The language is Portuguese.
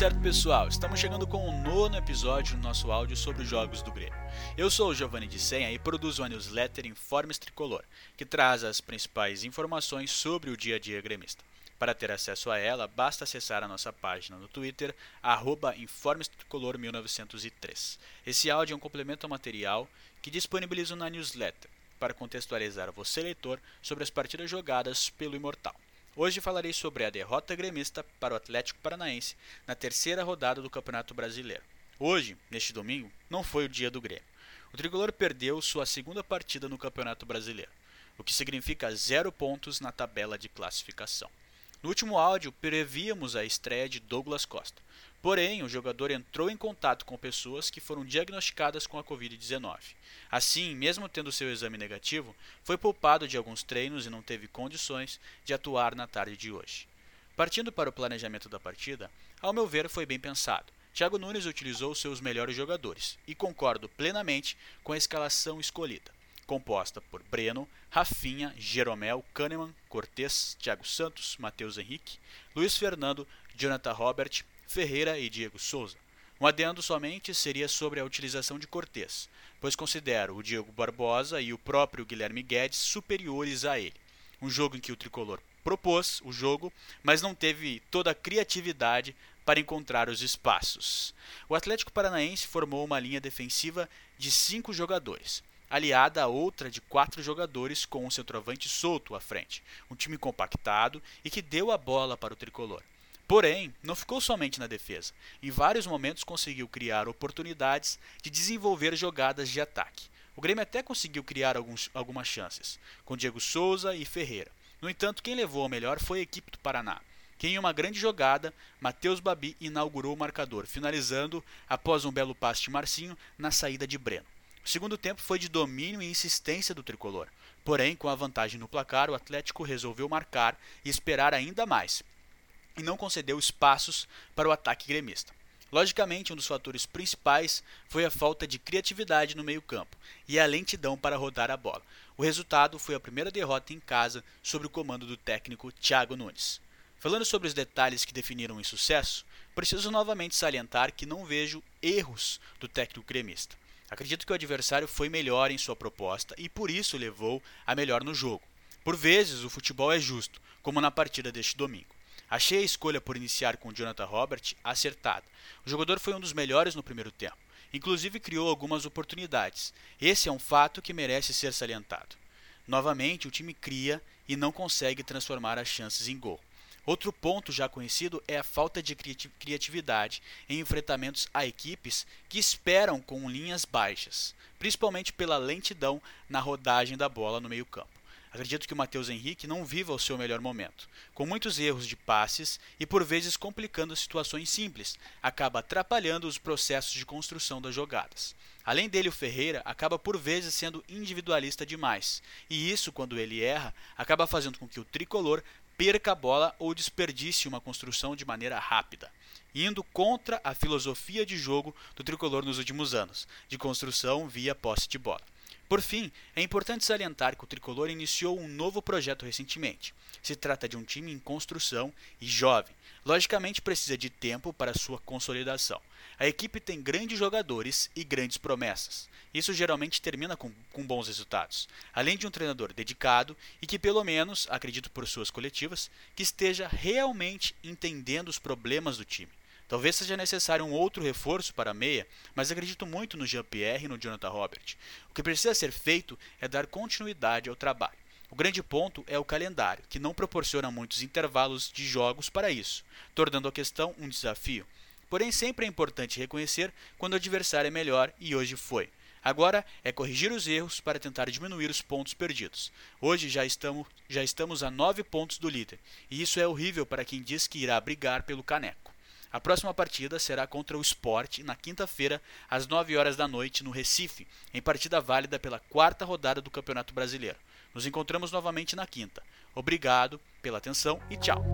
certo, pessoal? Estamos chegando com o nono episódio do nosso áudio sobre os jogos do Grêmio. Eu sou o Giovanni de Senha e produzo a newsletter Informes Tricolor, que traz as principais informações sobre o dia a dia gremista. Para ter acesso a ela, basta acessar a nossa página no Twitter, InformesTricolor1903. Esse áudio é um complemento ao material que disponibilizo na newsletter, para contextualizar você, leitor, sobre as partidas jogadas pelo Imortal. Hoje falarei sobre a derrota gremista para o Atlético Paranaense na terceira rodada do Campeonato Brasileiro. Hoje, neste domingo, não foi o dia do Grêmio. O tricolor perdeu sua segunda partida no Campeonato Brasileiro, o que significa zero pontos na tabela de classificação. No último áudio, prevíamos a estreia de Douglas Costa. Porém, o jogador entrou em contato com pessoas que foram diagnosticadas com a Covid-19. Assim, mesmo tendo seu exame negativo, foi poupado de alguns treinos e não teve condições de atuar na tarde de hoje. Partindo para o planejamento da partida, ao meu ver foi bem pensado. Thiago Nunes utilizou seus melhores jogadores e concordo plenamente com a escalação escolhida composta por Breno, Rafinha, Jeromel, Kahneman, Cortez, Thiago Santos, Matheus Henrique, Luiz Fernando, Jonathan Robert, Ferreira e Diego Souza. Um adendo somente seria sobre a utilização de Cortez, pois considero o Diego Barbosa e o próprio Guilherme Guedes superiores a ele. Um jogo em que o tricolor propôs o jogo, mas não teve toda a criatividade para encontrar os espaços. O Atlético Paranaense formou uma linha defensiva de cinco jogadores, aliada a outra de quatro jogadores com um centroavante solto à frente, um time compactado e que deu a bola para o tricolor. Porém, não ficou somente na defesa. Em vários momentos conseguiu criar oportunidades de desenvolver jogadas de ataque. O Grêmio até conseguiu criar alguns, algumas chances, com Diego Souza e Ferreira. No entanto, quem levou a melhor foi a equipe do Paraná, que em uma grande jogada, Matheus Babi inaugurou o marcador, finalizando após um belo passe de Marcinho na saída de Breno. O segundo tempo foi de domínio e insistência do tricolor. Porém, com a vantagem no placar, o Atlético resolveu marcar e esperar ainda mais, e não concedeu espaços para o ataque gremista. Logicamente, um dos fatores principais foi a falta de criatividade no meio-campo e a lentidão para rodar a bola. O resultado foi a primeira derrota em casa sob o comando do técnico Thiago Nunes. Falando sobre os detalhes que definiram o insucesso, preciso novamente salientar que não vejo erros do técnico gremista. Acredito que o adversário foi melhor em sua proposta e por isso levou a melhor no jogo. Por vezes, o futebol é justo, como na partida deste domingo. Achei a escolha por iniciar com Jonathan Robert acertada. O jogador foi um dos melhores no primeiro tempo. Inclusive criou algumas oportunidades. Esse é um fato que merece ser salientado. Novamente, o time cria e não consegue transformar as chances em gol. Outro ponto já conhecido é a falta de criatividade em enfrentamentos a equipes que esperam com linhas baixas, principalmente pela lentidão na rodagem da bola no meio-campo. Acredito que o Matheus Henrique não viva o seu melhor momento, com muitos erros de passes e por vezes complicando situações simples, acaba atrapalhando os processos de construção das jogadas. Além dele, o Ferreira acaba por vezes sendo individualista demais, e isso, quando ele erra, acaba fazendo com que o tricolor perca a bola ou desperdice uma construção de maneira rápida, indo contra a filosofia de jogo do tricolor nos últimos anos, de construção via posse de bola. Por fim, é importante salientar que o tricolor iniciou um novo projeto recentemente. Se trata de um time em construção e jovem. Logicamente precisa de tempo para sua consolidação. A equipe tem grandes jogadores e grandes promessas. Isso geralmente termina com, com bons resultados. Além de um treinador dedicado e que, pelo menos, acredito por suas coletivas, que esteja realmente entendendo os problemas do time. Talvez seja necessário um outro reforço para a meia, mas acredito muito no Jean-Pierre e no Jonathan Robert. O que precisa ser feito é dar continuidade ao trabalho. O grande ponto é o calendário, que não proporciona muitos intervalos de jogos para isso, tornando a questão um desafio. Porém, sempre é importante reconhecer quando o adversário é melhor e hoje foi. Agora é corrigir os erros para tentar diminuir os pontos perdidos. Hoje já estamos, já estamos a 9 pontos do líder, e isso é horrível para quem diz que irá brigar pelo caneco. A próxima partida será contra o Sport na quinta-feira, às 9 horas da noite, no Recife, em partida válida pela quarta rodada do Campeonato Brasileiro. Nos encontramos novamente na quinta. Obrigado pela atenção e tchau!